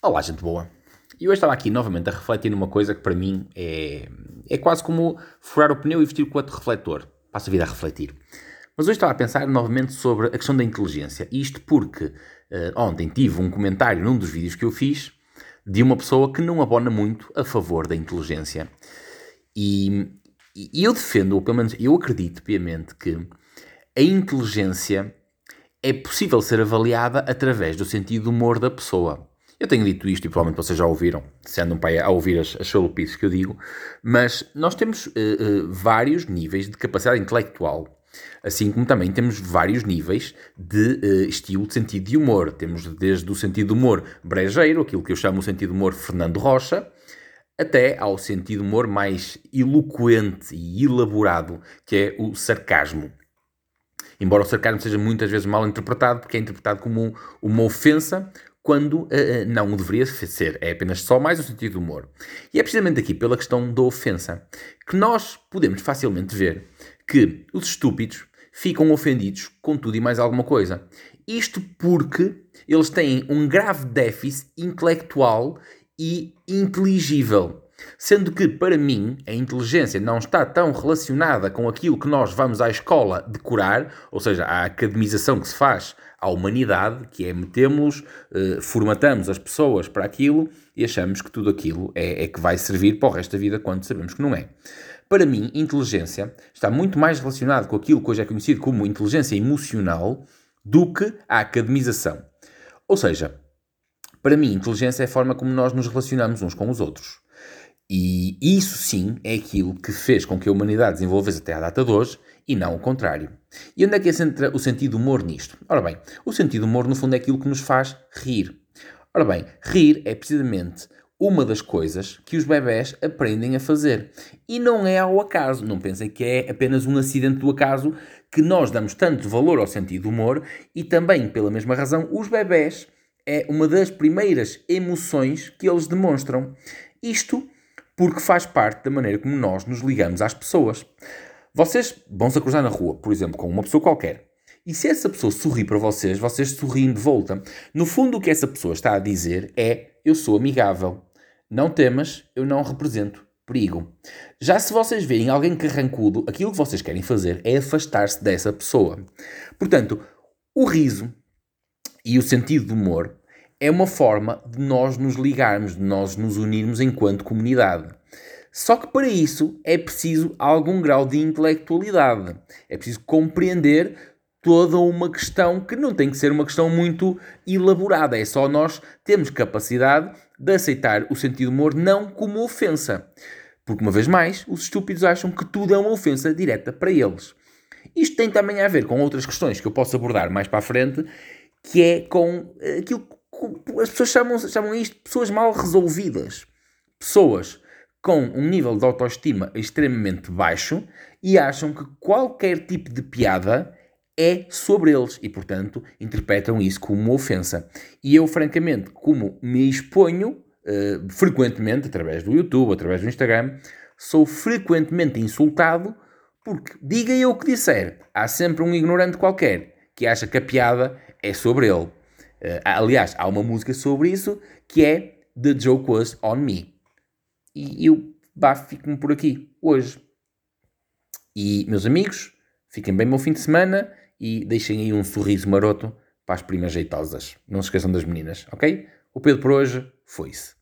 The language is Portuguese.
Olá, gente boa. E hoje estava aqui novamente a refletir numa coisa que para mim é, é quase como furar o pneu e vestir com outro refletor. Passo a vida a refletir. Mas hoje estava a pensar novamente sobre a questão da inteligência. Isto porque uh, ontem tive um comentário num dos vídeos que eu fiz de uma pessoa que não abona muito a favor da inteligência. E, e eu defendo, ou pelo menos eu acredito piamente, que a inteligência é possível ser avaliada através do sentido de humor da pessoa. Eu tenho dito isto e provavelmente vocês já ouviram, se andam para a ouvir as, as chalupices que eu digo, mas nós temos uh, uh, vários níveis de capacidade intelectual. Assim como também temos vários níveis de uh, estilo de sentido de humor. Temos desde o sentido de humor brejeiro, aquilo que eu chamo o sentido de humor Fernando Rocha, até ao sentido de humor mais eloquente e elaborado, que é o sarcasmo. Embora o sarcasmo seja muitas vezes mal interpretado, porque é interpretado como uma ofensa, quando uh, não o deveria ser. É apenas só mais um sentido de humor. E é precisamente aqui pela questão da ofensa que nós podemos facilmente ver que os estúpidos ficam ofendidos com tudo e mais alguma coisa. Isto porque eles têm um grave déficit intelectual e inteligível. Sendo que, para mim, a inteligência não está tão relacionada com aquilo que nós vamos à escola decorar, ou seja, a academização que se faz à humanidade, que é metemos, eh, formatamos as pessoas para aquilo e achamos que tudo aquilo é, é que vai servir para o resto da vida, quando sabemos que não é. Para mim, inteligência está muito mais relacionado com aquilo que hoje é conhecido como inteligência emocional do que a academização. Ou seja, para mim, inteligência é a forma como nós nos relacionamos uns com os outros. E isso sim é aquilo que fez com que a humanidade desenvolvesse até à data de hoje e não o contrário. E onde é que entra o sentido humor nisto? Ora bem, o sentido humor no fundo é aquilo que nos faz rir. Ora bem, rir é precisamente uma das coisas que os bebés aprendem a fazer. E não é ao acaso, não pensem que é apenas um acidente do acaso que nós damos tanto valor ao sentido humor e também, pela mesma razão, os bebés é uma das primeiras emoções que eles demonstram. Isto porque faz parte da maneira como nós nos ligamos às pessoas. Vocês vão-se a cruzar na rua, por exemplo, com uma pessoa qualquer. E se essa pessoa sorri para vocês, vocês sorriem de volta. No fundo, o que essa pessoa está a dizer é: Eu sou amigável. Não temas, eu não represento perigo. Já se vocês verem alguém carrancudo, aquilo que vocês querem fazer é afastar-se dessa pessoa. Portanto, o riso e o sentido de humor é uma forma de nós nos ligarmos, de nós nos unirmos enquanto comunidade. Só que para isso é preciso algum grau de intelectualidade. É preciso compreender toda uma questão que não tem que ser uma questão muito elaborada. É só nós termos capacidade de aceitar o sentido humor não como ofensa. Porque, uma vez mais, os estúpidos acham que tudo é uma ofensa direta para eles. Isto tem também a ver com outras questões que eu posso abordar mais para a frente, que é com aquilo as pessoas chamam, chamam isto de pessoas mal resolvidas. Pessoas com um nível de autoestima extremamente baixo e acham que qualquer tipo de piada é sobre eles e, portanto, interpretam isso como uma ofensa. E eu, francamente, como me exponho uh, frequentemente, através do YouTube, através do Instagram, sou frequentemente insultado porque, diga eu o que disser, há sempre um ignorante qualquer que acha que a piada é sobre ele. Uh, aliás, há uma música sobre isso que é The Joke Was On Me. E eu fico-me por aqui hoje. E, meus amigos, fiquem bem bom fim de semana e deixem aí um sorriso maroto para as primas jeitosas. Não se esqueçam das meninas, ok? O Pedro por hoje foi-se.